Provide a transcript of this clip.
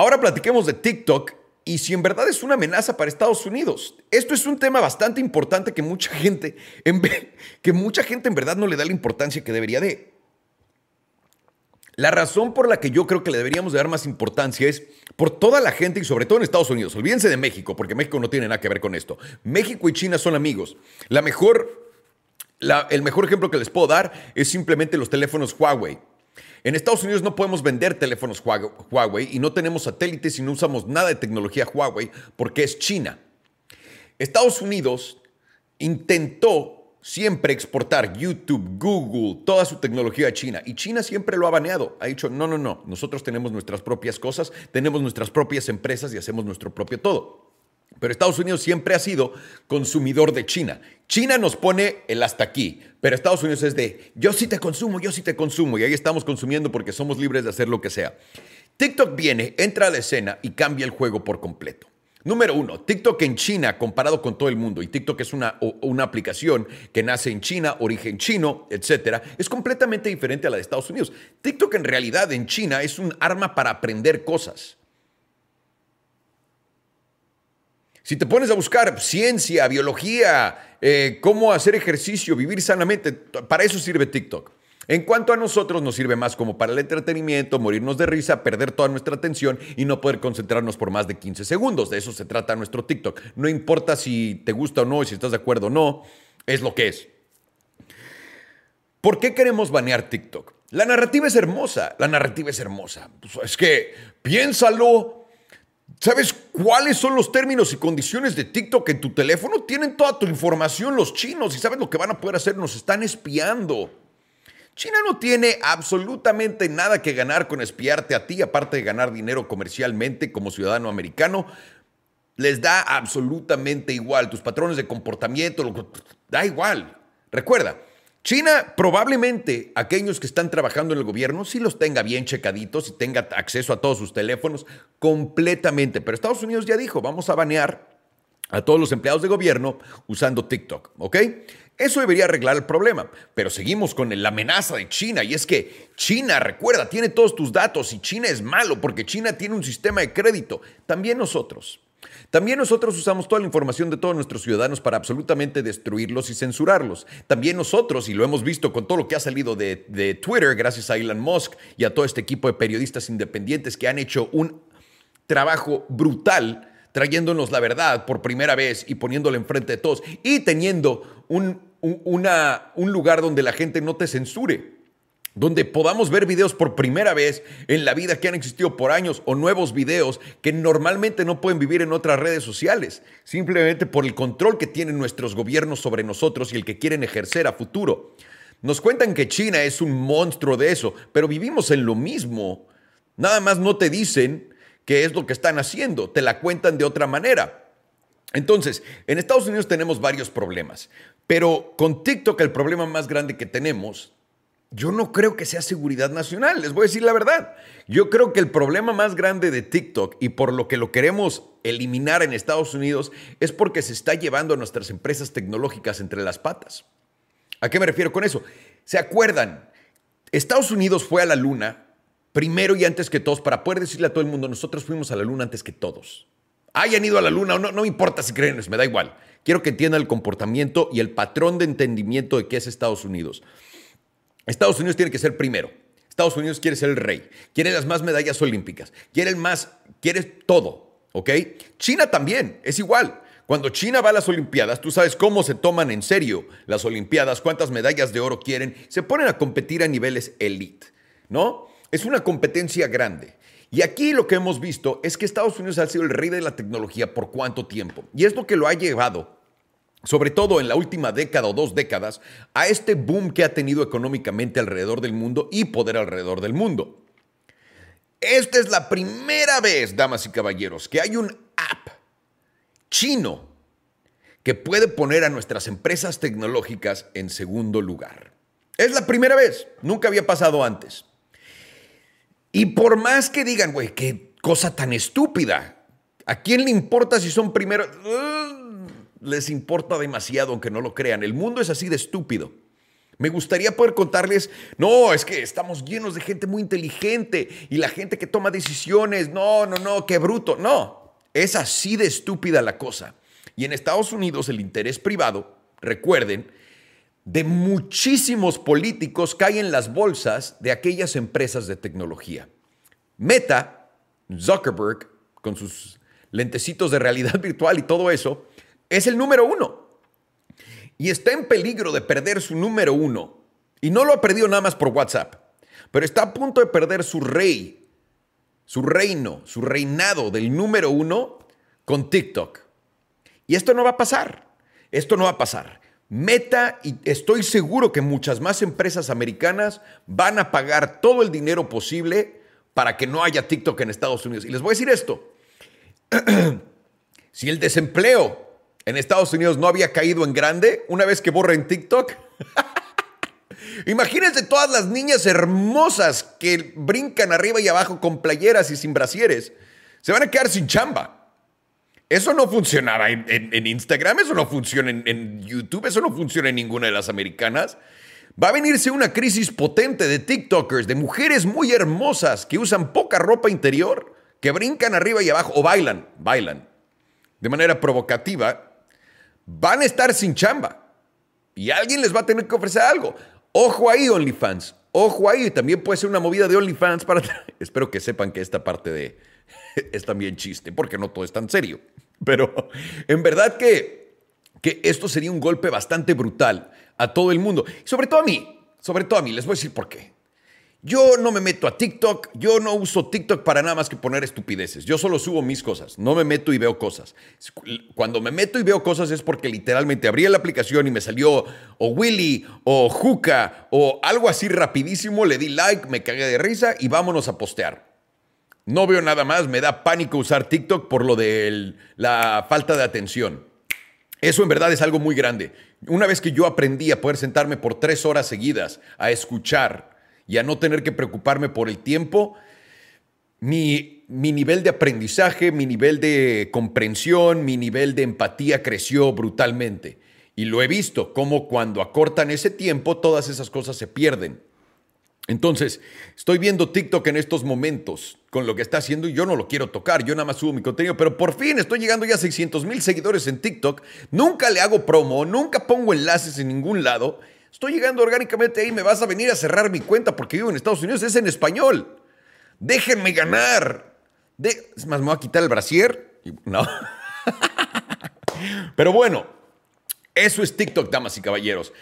Ahora platiquemos de TikTok y si en verdad es una amenaza para Estados Unidos. Esto es un tema bastante importante que mucha gente, en que mucha gente en verdad no le da la importancia que debería de. La razón por la que yo creo que le deberíamos dar más importancia es por toda la gente y sobre todo en Estados Unidos. Olvídense de México, porque México no tiene nada que ver con esto. México y China son amigos. La mejor, el mejor ejemplo que les puedo dar es simplemente los teléfonos Huawei. En Estados Unidos no podemos vender teléfonos Huawei y no tenemos satélites y no usamos nada de tecnología Huawei porque es China. Estados Unidos intentó siempre exportar YouTube, Google, toda su tecnología a China. Y China siempre lo ha baneado. Ha dicho, no, no, no, nosotros tenemos nuestras propias cosas, tenemos nuestras propias empresas y hacemos nuestro propio todo. Pero Estados Unidos siempre ha sido consumidor de China. China nos pone el hasta aquí, pero Estados Unidos es de yo sí te consumo, yo sí te consumo, y ahí estamos consumiendo porque somos libres de hacer lo que sea. TikTok viene, entra a la escena y cambia el juego por completo. Número uno, TikTok en China comparado con todo el mundo, y TikTok es una, una aplicación que nace en China, origen chino, etcétera, es completamente diferente a la de Estados Unidos. TikTok en realidad en China es un arma para aprender cosas. Si te pones a buscar ciencia, biología, eh, cómo hacer ejercicio, vivir sanamente, para eso sirve TikTok. En cuanto a nosotros, nos sirve más como para el entretenimiento, morirnos de risa, perder toda nuestra atención y no poder concentrarnos por más de 15 segundos. De eso se trata nuestro TikTok. No importa si te gusta o no, si estás de acuerdo o no, es lo que es. ¿Por qué queremos banear TikTok? La narrativa es hermosa, la narrativa es hermosa. Pues, es que piénsalo, ¿Sabes cuáles son los términos y condiciones de TikTok en tu teléfono? Tienen toda tu información los chinos y sabes lo que van a poder hacer, nos están espiando. China no tiene absolutamente nada que ganar con espiarte a ti, aparte de ganar dinero comercialmente como ciudadano americano. Les da absolutamente igual. Tus patrones de comportamiento, da igual. Recuerda, China probablemente aquellos que están trabajando en el gobierno sí los tenga bien checaditos y tenga acceso a todos sus teléfonos completamente. Pero Estados Unidos ya dijo, vamos a banear a todos los empleados de gobierno usando TikTok, ¿ok? Eso debería arreglar el problema, pero seguimos con la amenaza de China y es que China, recuerda, tiene todos tus datos y China es malo porque China tiene un sistema de crédito. También nosotros. También nosotros usamos toda la información de todos nuestros ciudadanos para absolutamente destruirlos y censurarlos. También nosotros, y lo hemos visto con todo lo que ha salido de, Twitter, gracias a Elon Musk y a todo este equipo de periodistas independientes que han hecho un trabajo brutal trayéndonos la verdad por primera vez y poniéndola enfrente de todos y teniendo un, un lugar donde la gente no te censure donde podamos ver videos por primera vez en la vida que han existido por años o nuevos videos que normalmente no pueden vivir en otras redes sociales, simplemente por el control que tienen nuestros gobiernos sobre nosotros y el que quieren ejercer a futuro. Nos cuentan que China es un monstruo de eso, pero vivimos en lo mismo. Nada más no te dicen qué es lo que están haciendo, te la cuentan de otra manera. Entonces, en Estados Unidos tenemos varios problemas, pero con TikTok el problema más grande que tenemos yo no creo que sea seguridad nacional, les voy a decir la verdad. Yo creo que el problema más grande de TikTok y por lo que lo queremos eliminar en Estados Unidos es porque se está llevando a nuestras empresas tecnológicas entre las patas. ¿A qué me refiero con eso? ¿Se acuerdan? Estados Unidos fue a la luna primero y antes que todos para poder decirle a todo el mundo, nosotros fuimos a la luna antes que todos. Hayan ido a la luna o no, no me importa si creen me da igual. Quiero que entiendan el comportamiento y el patrón de entendimiento de qué es Estados Unidos. Estados Unidos tiene que ser primero. Estados Unidos quiere ser el rey, quiere las más medallas olímpicas, quiere más, quiere todo, ¿ok? China también, es igual. Cuando China va a las Olimpiadas, tú sabes cómo se toman en serio las Olimpiadas, cuántas medallas de oro quieren, se ponen a competir a niveles elite, ¿no? Es una competencia grande. Y aquí lo que hemos visto es que Estados Unidos ha sido el rey de la tecnología por cuánto tiempo. Y es lo que lo ha llevado sobre todo en la última década o dos décadas, a este boom que ha tenido económicamente alrededor del mundo y poder alrededor del mundo. Esta es la primera vez, damas y caballeros, que hay un app chino que puede poner a nuestras empresas tecnológicas en segundo lugar. Es la primera vez, nunca había pasado antes. Y por más que digan, güey, qué cosa tan estúpida, ¿a quién le importa si son primeros? Les importa demasiado, aunque no lo crean. El mundo es así de estúpido. Me gustaría poder contarles, no, es que estamos llenos de gente muy inteligente y la gente que toma decisiones, no, no, no, qué bruto. No, es así de estúpida la cosa. Y en Estados Unidos el interés privado, recuerden, de muchísimos políticos cae en las bolsas de aquellas empresas de tecnología. Meta, Zuckerberg, con sus lentecitos de realidad virtual y todo eso, es el número uno. Y está en peligro de perder su número uno. Y no lo ha perdido nada más por WhatsApp, pero está a punto de perder su rey, su reino, su reinado del número uno con TikTok. Y esto no va a pasar. Esto no va a pasar. Meta, y estoy seguro que muchas más empresas americanas van a pagar todo el dinero posible para que no haya TikTok en Estados Unidos. Y les voy a decir esto. si el desempleo en Estados Unidos no había caído en grande una vez que borren TikTok, imagínense todas las niñas hermosas que brincan arriba y abajo con playeras y sin brasieres. Se van a quedar sin chamba. Eso no funcionaba en, Instagram, eso no funciona en, YouTube, eso no funciona en ninguna de las americanas. Va a venirse una crisis potente de TikTokers, de mujeres muy hermosas que usan poca ropa interior, que brincan arriba y abajo o bailan, bailan de manera provocativa, van a estar sin chamba. Y alguien les va a tener que ofrecer algo. Ojo ahí, OnlyFans. Ojo ahí. También puede ser una movida de OnlyFans para... Espero que sepan que esta parte de... es también chiste, porque no todo es tan serio. Pero en verdad que, que esto sería un golpe bastante brutal a todo el mundo. Sobre todo a mí, sobre todo a mí. Les voy a decir por qué. Yo no me meto a TikTok, yo no uso TikTok para nada más que poner estupideces. Yo solo subo mis cosas, no me meto y veo cosas. Cuando me meto y veo cosas es porque literalmente abrí la aplicación y me salió o Willy o Juca o algo así rapidísimo, le di like, me cagué de risa y vámonos a postear. No veo nada más, me da pánico usar TikTok por lo de la falta de atención. Eso en verdad es algo muy grande. Una vez que yo aprendí a poder sentarme por tres horas seguidas a escuchar y a no tener que preocuparme por el tiempo, mi, mi nivel de aprendizaje, mi nivel de comprensión, mi nivel de empatía creció brutalmente. Y lo he visto, como cuando acortan ese tiempo, todas esas cosas se pierden. Entonces, estoy viendo TikTok en estos momentos con lo que está haciendo y yo no lo quiero tocar, yo nada más subo mi contenido, pero por fin estoy llegando ya a 600 mil seguidores en TikTok, nunca le hago promo, nunca pongo enlaces en ningún lado, estoy llegando orgánicamente ahí, me vas a venir a cerrar mi cuenta porque vivo en Estados Unidos, es en español, déjenme ganar. Es más, me voy a quitar el brasier. No. pero bueno, eso es TikTok, damas y caballeros.